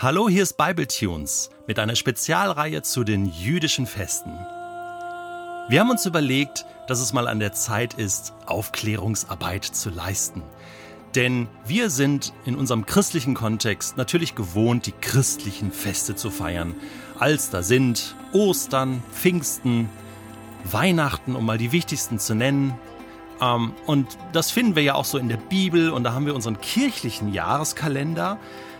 Hallo, hier ist Bibletunes mit einer Spezialreihe zu den jüdischen Festen. Wir haben uns überlegt, dass es mal an der Zeit ist, Aufklärungsarbeit zu leisten. Denn wir sind in unserem christlichen Kontext natürlich gewohnt, die christlichen Feste zu feiern. Als da sind Ostern, Pfingsten, Weihnachten, um mal die wichtigsten zu nennen. Ähm, und das finden wir ja auch so in der Bibel und da haben wir unseren kirchlichen Jahreskalender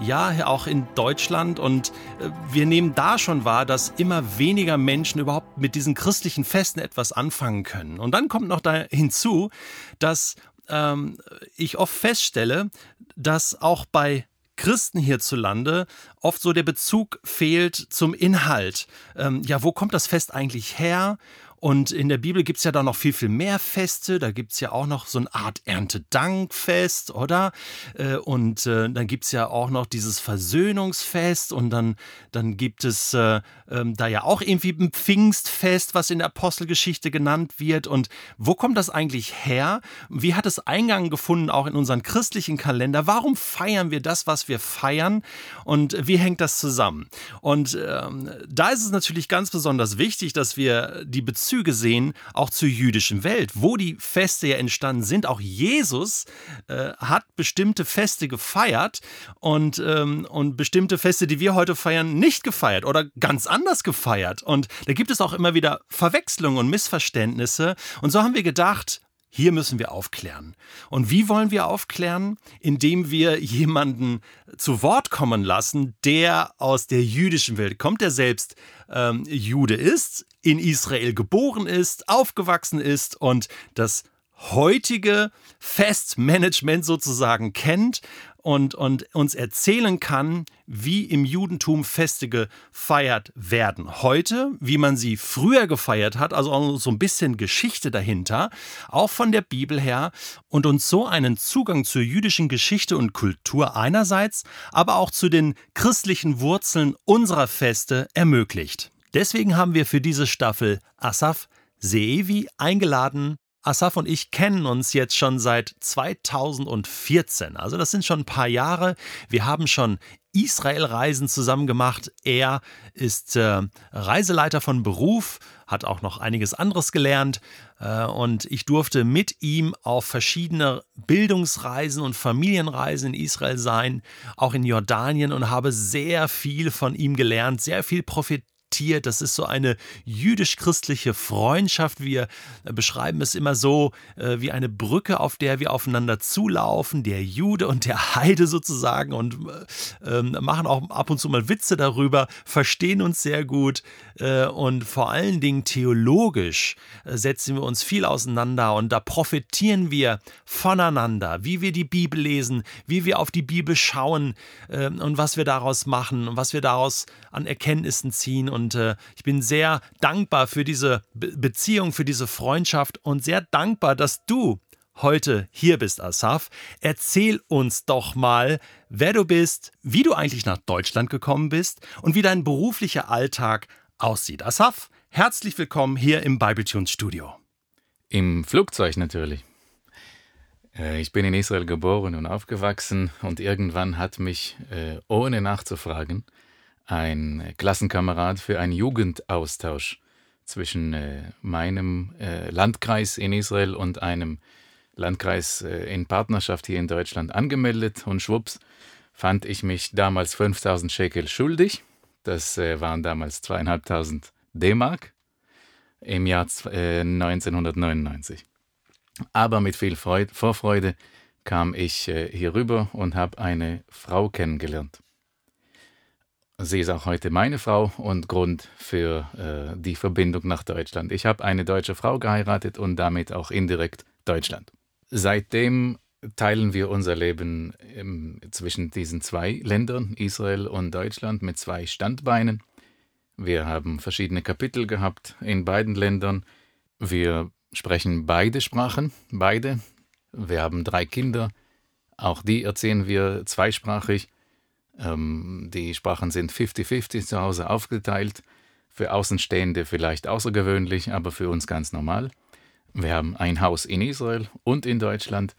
ja auch in Deutschland und äh, wir nehmen da schon wahr, dass immer weniger Menschen überhaupt mit diesen christlichen Festen etwas anfangen können. Und dann kommt noch da hinzu, dass ähm, ich oft feststelle, dass auch bei Christen hierzulande oft so der Bezug fehlt zum Inhalt. Ähm, ja, wo kommt das Fest eigentlich her? Und in der Bibel gibt es ja da noch viel, viel mehr Feste. Da gibt es ja auch noch so eine Art Erntedankfest, oder? Äh, und äh, dann gibt es ja auch noch dieses Versöhnungsfest und dann, dann gibt es äh, ähm, da ja auch irgendwie ein Pfingstfest, was in der Apostelgeschichte genannt wird. Und wo kommt das eigentlich her? Wie hat es Eingang gefunden, auch in unseren christlichen Kalender? Warum feiern wir das, was wir feiern? Und wie hängt das zusammen? Und ähm, da ist es natürlich ganz besonders wichtig, dass wir die Beziehung Bezüge sehen, auch zur jüdischen Welt, wo die Feste ja entstanden sind. Auch Jesus äh, hat bestimmte Feste gefeiert und, ähm, und bestimmte Feste, die wir heute feiern, nicht gefeiert oder ganz anders gefeiert. Und da gibt es auch immer wieder Verwechslungen und Missverständnisse. Und so haben wir gedacht, hier müssen wir aufklären. Und wie wollen wir aufklären? Indem wir jemanden zu Wort kommen lassen, der aus der jüdischen Welt kommt, der selbst ähm, Jude ist, in Israel geboren ist, aufgewachsen ist und das heutige Festmanagement sozusagen kennt und, und uns erzählen kann, wie im Judentum Feste gefeiert werden. Heute, wie man sie früher gefeiert hat, also auch so ein bisschen Geschichte dahinter, auch von der Bibel her und uns so einen Zugang zur jüdischen Geschichte und Kultur einerseits, aber auch zu den christlichen Wurzeln unserer Feste ermöglicht. Deswegen haben wir für diese Staffel Asaf Seevi eingeladen, Asaf und ich kennen uns jetzt schon seit 2014. Also das sind schon ein paar Jahre. Wir haben schon Israel-Reisen zusammen gemacht. Er ist äh, Reiseleiter von Beruf, hat auch noch einiges anderes gelernt. Äh, und ich durfte mit ihm auf verschiedene Bildungsreisen und Familienreisen in Israel sein, auch in Jordanien und habe sehr viel von ihm gelernt, sehr viel profitiert adoptiert. Das ist so eine jüdisch-christliche Freundschaft. Wir äh, beschreiben es immer so äh, wie eine Brücke, auf der wir aufeinander zulaufen, der Jude und der Heide sozusagen und äh, ähm, machen auch ab und zu mal Witze darüber, verstehen uns sehr gut äh, und vor allen Dingen theologisch äh, setzen wir uns viel auseinander und da profitieren wir voneinander, wie wir die Bibel lesen, wie wir auf die Bibel schauen ähm, und was wir daraus machen und was wir daraus an Erkenntnissen ziehen und und äh, ich bin sehr dankbar für diese Be Beziehung, für diese Freundschaft und sehr dankbar, dass du heute hier bist, Asaf. Erzähl uns doch mal, wer du bist, wie du eigentlich nach Deutschland gekommen bist und wie dein beruflicher Alltag aussieht. Asaf, herzlich willkommen hier im Bibletunes Studio. Im Flugzeug natürlich. Äh, ich bin in Israel geboren und aufgewachsen und irgendwann hat mich, äh, ohne nachzufragen, ein Klassenkamerad für einen Jugendaustausch zwischen äh, meinem äh, Landkreis in Israel und einem Landkreis äh, in Partnerschaft hier in Deutschland angemeldet und schwupps fand ich mich damals 5000 Shekel schuldig. Das äh, waren damals zweieinhalbtausend D-Mark im Jahr 1999. Äh, Aber mit viel Freude, Vorfreude kam ich äh, hier rüber und habe eine Frau kennengelernt. Sie ist auch heute meine Frau und Grund für äh, die Verbindung nach Deutschland. Ich habe eine deutsche Frau geheiratet und damit auch indirekt Deutschland. Seitdem teilen wir unser Leben im, zwischen diesen zwei Ländern, Israel und Deutschland, mit zwei Standbeinen. Wir haben verschiedene Kapitel gehabt in beiden Ländern. Wir sprechen beide Sprachen, beide. Wir haben drei Kinder. Auch die erzählen wir zweisprachig. Ähm, die Sprachen sind 50-50 zu Hause aufgeteilt. Für Außenstehende vielleicht außergewöhnlich, aber für uns ganz normal. Wir haben ein Haus in Israel und in Deutschland.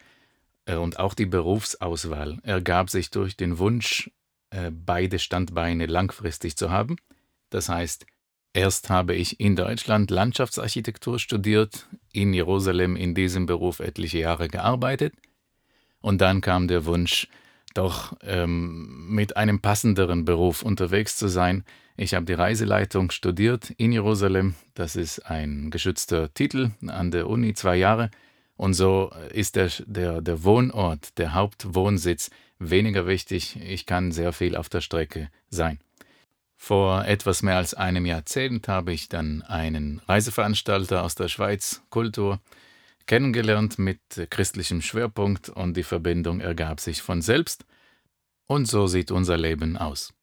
Äh, und auch die Berufsauswahl ergab sich durch den Wunsch, äh, beide Standbeine langfristig zu haben. Das heißt, erst habe ich in Deutschland Landschaftsarchitektur studiert, in Jerusalem in diesem Beruf etliche Jahre gearbeitet und dann kam der Wunsch, doch ähm, mit einem passenderen Beruf unterwegs zu sein. Ich habe die Reiseleitung studiert in Jerusalem. Das ist ein geschützter Titel an der Uni, zwei Jahre. Und so ist der, der, der Wohnort, der Hauptwohnsitz weniger wichtig. Ich kann sehr viel auf der Strecke sein. Vor etwas mehr als einem Jahrzehnt habe ich dann einen Reiseveranstalter aus der Schweiz, Kultur, kennengelernt mit christlichem Schwerpunkt und die Verbindung ergab sich von selbst. Und so sieht unser Leben aus.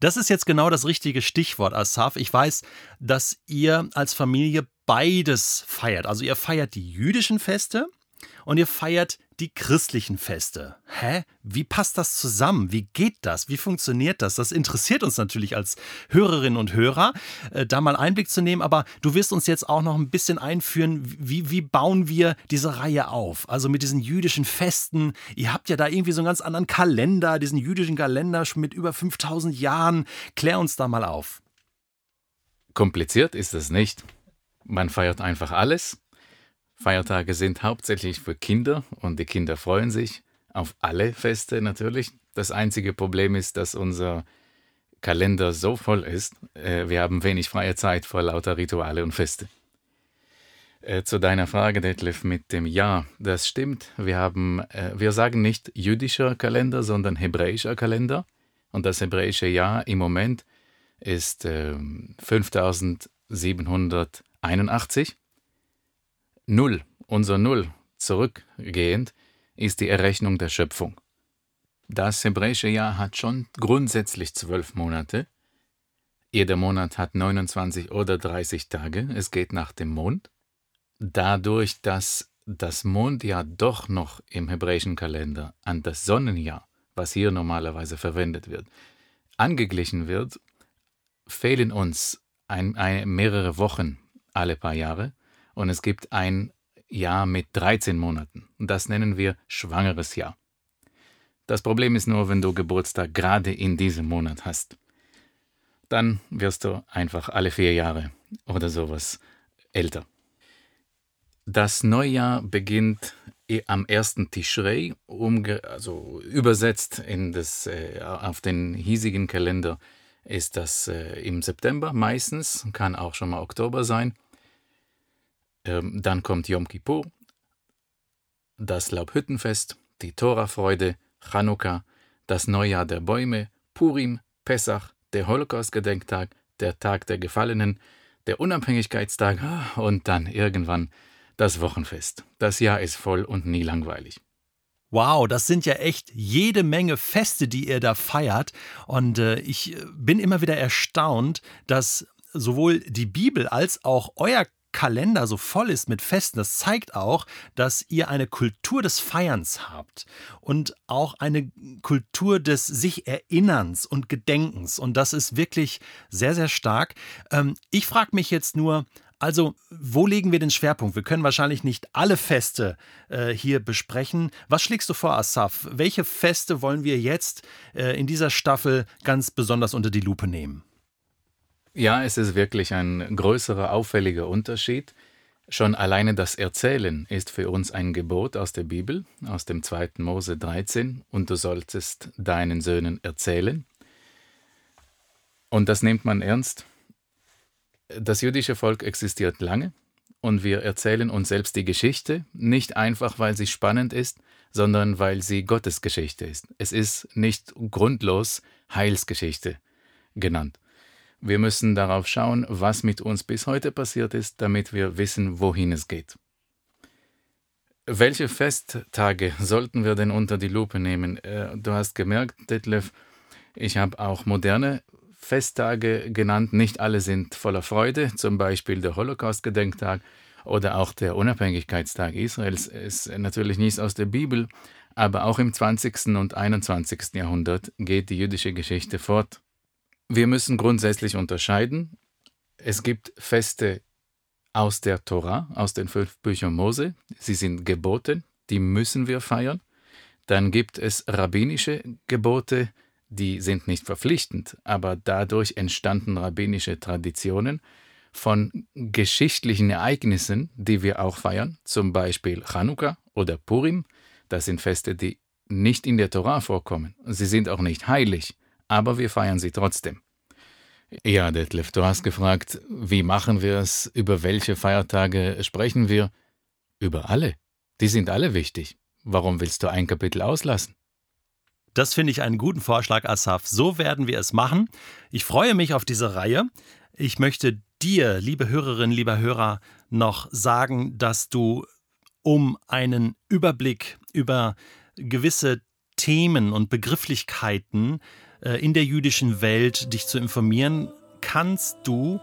Das ist jetzt genau das richtige Stichwort, Asaf. Ich weiß, dass ihr als Familie beides feiert. Also ihr feiert die jüdischen Feste und ihr feiert die christlichen Feste. Hä? Wie passt das zusammen? Wie geht das? Wie funktioniert das? Das interessiert uns natürlich als Hörerinnen und Hörer, äh, da mal Einblick zu nehmen. Aber du wirst uns jetzt auch noch ein bisschen einführen, wie, wie bauen wir diese Reihe auf? Also mit diesen jüdischen Festen. Ihr habt ja da irgendwie so einen ganz anderen Kalender, diesen jüdischen Kalender mit über 5000 Jahren. Klär uns da mal auf. Kompliziert ist es nicht. Man feiert einfach alles Feiertage sind hauptsächlich für Kinder und die Kinder freuen sich auf alle Feste natürlich. Das einzige Problem ist, dass unser Kalender so voll ist, äh, wir haben wenig freie Zeit vor lauter Rituale und Feste. Äh, zu deiner Frage, Detlef, mit dem Ja, das stimmt. Wir haben, äh, wir sagen nicht jüdischer Kalender, sondern hebräischer Kalender. Und das hebräische Jahr im Moment ist 5781. Null, unser Null, zurückgehend, ist die Errechnung der Schöpfung. Das hebräische Jahr hat schon grundsätzlich zwölf Monate. Jeder Monat hat 29 oder 30 Tage. Es geht nach dem Mond. Dadurch, dass das Mondjahr doch noch im hebräischen Kalender an das Sonnenjahr, was hier normalerweise verwendet wird, angeglichen wird, fehlen uns ein, ein, mehrere Wochen alle paar Jahre und es gibt ein Jahr mit 13 Monaten. Und das nennen wir schwangeres Jahr. Das Problem ist nur, wenn du Geburtstag gerade in diesem Monat hast. Dann wirst du einfach alle vier Jahre oder sowas älter. Das Neujahr beginnt am ersten Tishrei, also übersetzt in das, äh, auf den hiesigen Kalender ist das äh, im September meistens, kann auch schon mal Oktober sein. Ähm, dann kommt Yom Kippur, das Laubhüttenfest, die Torafreude, Chanukka, das Neujahr der Bäume, Purim, Pessach, der Holocaust-Gedenktag, der Tag der Gefallenen, der Unabhängigkeitstag ah, und dann irgendwann das Wochenfest. Das Jahr ist voll und nie langweilig. Wow, das sind ja echt jede Menge Feste, die ihr da feiert. Und äh, ich äh, bin immer wieder erstaunt, dass sowohl die Bibel als auch euer Kalender so voll ist mit Festen, das zeigt auch, dass ihr eine Kultur des Feierns habt und auch eine Kultur des sich Erinnerns und Gedenkens. Und das ist wirklich sehr, sehr stark. Ähm, ich frage mich jetzt nur, also, wo legen wir den Schwerpunkt? Wir können wahrscheinlich nicht alle Feste äh, hier besprechen. Was schlägst du vor, Asaf? Welche Feste wollen wir jetzt äh, in dieser Staffel ganz besonders unter die Lupe nehmen? Ja, es ist wirklich ein größerer, auffälliger Unterschied. Schon alleine das Erzählen ist für uns ein Gebot aus der Bibel, aus dem 2. Mose 13, und du solltest deinen Söhnen erzählen. Und das nimmt man ernst. Das jüdische Volk existiert lange und wir erzählen uns selbst die Geschichte, nicht einfach, weil sie spannend ist, sondern weil sie Gottes Geschichte ist. Es ist nicht grundlos Heilsgeschichte genannt. Wir müssen darauf schauen, was mit uns bis heute passiert ist, damit wir wissen, wohin es geht. Welche Festtage sollten wir denn unter die Lupe nehmen? Äh, du hast gemerkt, Detlef, ich habe auch moderne Festtage genannt. Nicht alle sind voller Freude, zum Beispiel der Holocaust-Gedenktag oder auch der Unabhängigkeitstag Israels ist natürlich nichts aus der Bibel, aber auch im 20. und 21. Jahrhundert geht die jüdische Geschichte fort. Wir müssen grundsätzlich unterscheiden. Es gibt Feste aus der Tora, aus den fünf Büchern Mose. Sie sind Gebote, die müssen wir feiern. Dann gibt es rabbinische Gebote, die sind nicht verpflichtend, aber dadurch entstanden rabbinische Traditionen von geschichtlichen Ereignissen, die wir auch feiern, zum Beispiel Chanukka oder Purim. Das sind Feste, die nicht in der Torah vorkommen. Sie sind auch nicht heilig, aber wir feiern sie trotzdem. Ja, Detlef, du hast gefragt, wie machen wir es, über welche Feiertage sprechen wir? Über alle. Die sind alle wichtig. Warum willst du ein Kapitel auslassen? Das finde ich einen guten Vorschlag, Asaf. So werden wir es machen. Ich freue mich auf diese Reihe. Ich möchte dir, liebe Hörerinnen, lieber Hörer, noch sagen, dass du, um einen Überblick über gewisse Themen und Begrifflichkeiten äh, in der jüdischen Welt dich zu informieren, kannst du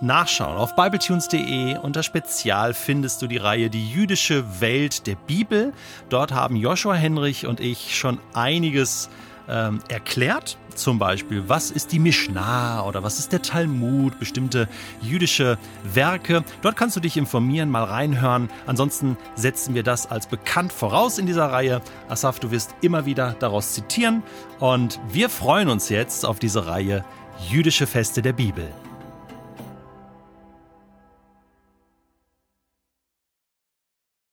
nachschauen. Auf bibletunes.de unter Spezial findest du die Reihe Die jüdische Welt der Bibel. Dort haben Joshua Henrich und ich schon einiges ähm, erklärt. Zum Beispiel, was ist die Mishnah oder was ist der Talmud, bestimmte jüdische Werke. Dort kannst du dich informieren, mal reinhören. Ansonsten setzen wir das als bekannt voraus in dieser Reihe. Asaf, du wirst immer wieder daraus zitieren. Und wir freuen uns jetzt auf diese Reihe Jüdische Feste der Bibel.